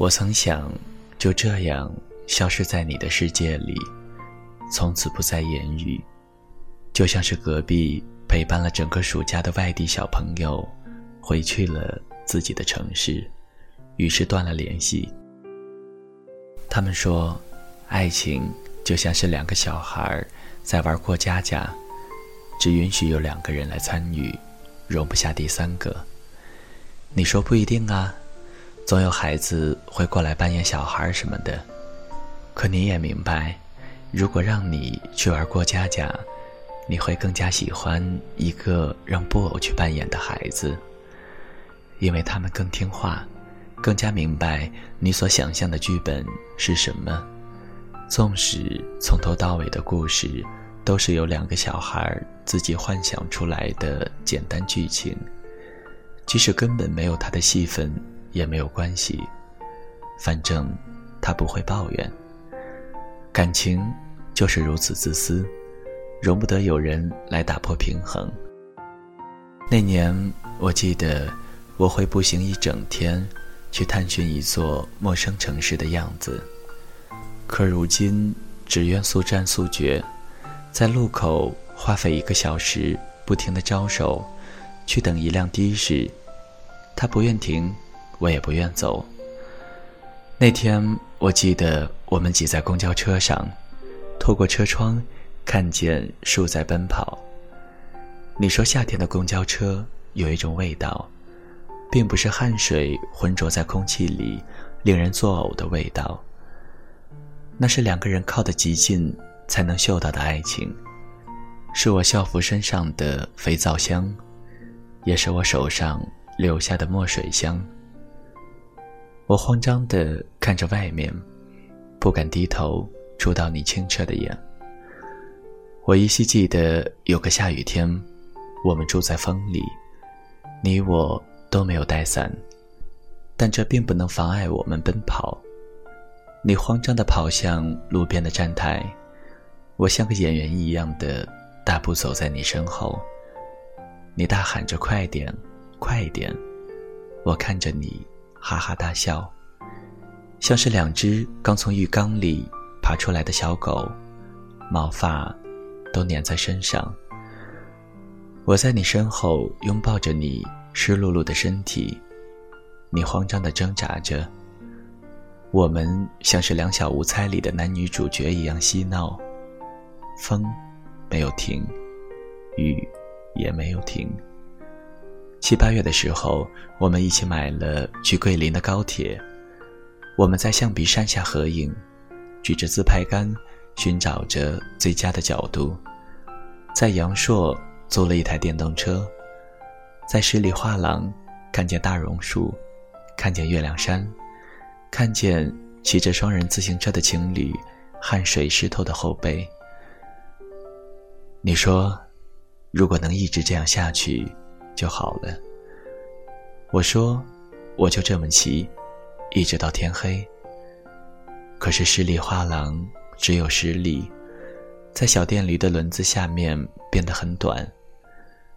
我曾想就这样消失在你的世界里，从此不再言语，就像是隔壁陪伴了整个暑假的外地小朋友，回去了自己的城市，于是断了联系。他们说，爱情就像是两个小孩在玩过家家，只允许有两个人来参与，容不下第三个。你说不一定啊。总有孩子会过来扮演小孩什么的，可你也明白，如果让你去玩过家家，你会更加喜欢一个让布偶去扮演的孩子，因为他们更听话，更加明白你所想象的剧本是什么。纵使从头到尾的故事都是由两个小孩自己幻想出来的简单剧情，即使根本没有他的戏份。也没有关系，反正他不会抱怨。感情就是如此自私，容不得有人来打破平衡。那年我记得我会步行一整天，去探寻一座陌生城市的样子，可如今只愿速战速决，在路口花费一个小时，不停的招手，去等一辆的士，他不愿停。我也不愿走。那天我记得我们挤在公交车上，透过车窗看见树在奔跑。你说夏天的公交车有一种味道，并不是汗水浑浊在空气里令人作呕的味道，那是两个人靠得极近才能嗅到的爱情，是我校服身上的肥皂香，也是我手上留下的墨水香。我慌张地看着外面，不敢低头触到你清澈的眼。我依稀记得有个下雨天，我们住在风里，你我都没有带伞，但这并不能妨碍我们奔跑。你慌张地跑向路边的站台，我像个演员一样的大步走在你身后。你大喊着“快点，快点”，我看着你。哈哈大笑，像是两只刚从浴缸里爬出来的小狗，毛发都粘在身上。我在你身后拥抱着你湿漉漉的身体，你慌张地挣扎着。我们像是两小无猜里的男女主角一样嬉闹，风没有停，雨也没有停。七八月的时候，我们一起买了去桂林的高铁。我们在象鼻山下合影，举着自拍杆，寻找着最佳的角度。在阳朔租了一台电动车，在十里画廊看见大榕树，看见月亮山，看见骑着双人自行车的情侣，汗水湿透的后背。你说，如果能一直这样下去。就好了。我说，我就这么骑，一直到天黑。可是十里画廊只有十里，在小电驴的轮子下面变得很短，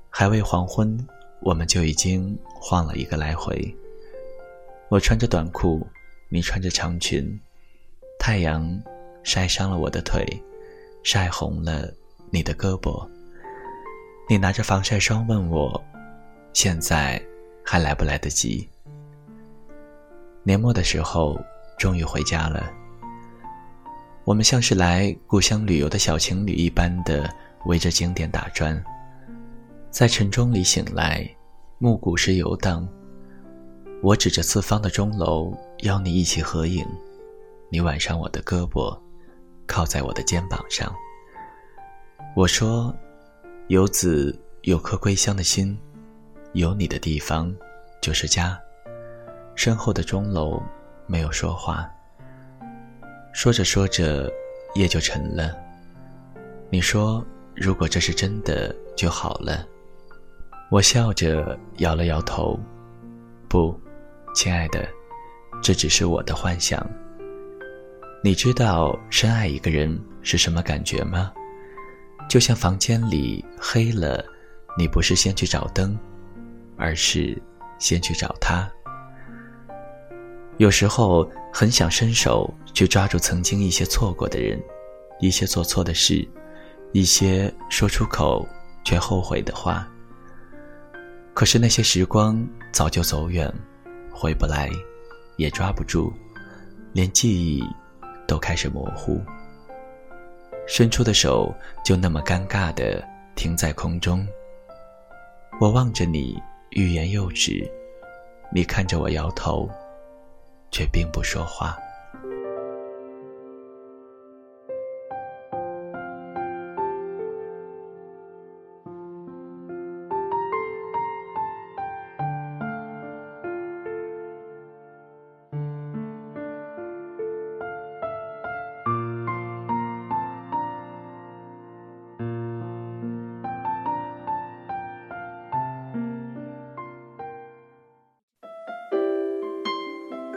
还未黄昏，我们就已经晃了一个来回。我穿着短裤，你穿着长裙，太阳晒伤了我的腿，晒红了你的胳膊。你拿着防晒霜问我。现在还来不来得及？年末的时候，终于回家了。我们像是来故乡旅游的小情侣一般的围着景点打转，在晨钟里醒来，暮鼓时游荡。我指着四方的钟楼，邀你一起合影。你挽上我的胳膊，靠在我的肩膀上。我说：“游子有颗归乡的心。”有你的地方，就是家。身后的钟楼没有说话。说着说着，夜就沉了。你说，如果这是真的就好了。我笑着摇了摇头。不，亲爱的，这只是我的幻想。你知道深爱一个人是什么感觉吗？就像房间里黑了，你不是先去找灯。而是先去找他。有时候很想伸手去抓住曾经一些错过的人，一些做错的事，一些说出口却后悔的话。可是那些时光早就走远，回不来，也抓不住，连记忆都开始模糊。伸出的手就那么尴尬的停在空中。我望着你，欲言又止，你看着我摇头。却并不说话。